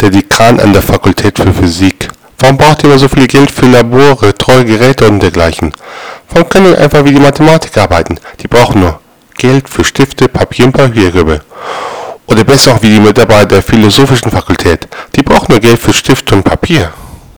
der Dekan an der Fakultät für Physik. Warum braucht ihr immer so viel Geld für Labore, teure Geräte und dergleichen? Warum können wir einfach wie die Mathematiker arbeiten? Die brauchen nur Geld für Stifte, Papier und Papiergrippe. Oder besser auch wie die Mitarbeiter der philosophischen Fakultät. Die brauchen nur Geld für Stifte und Papier.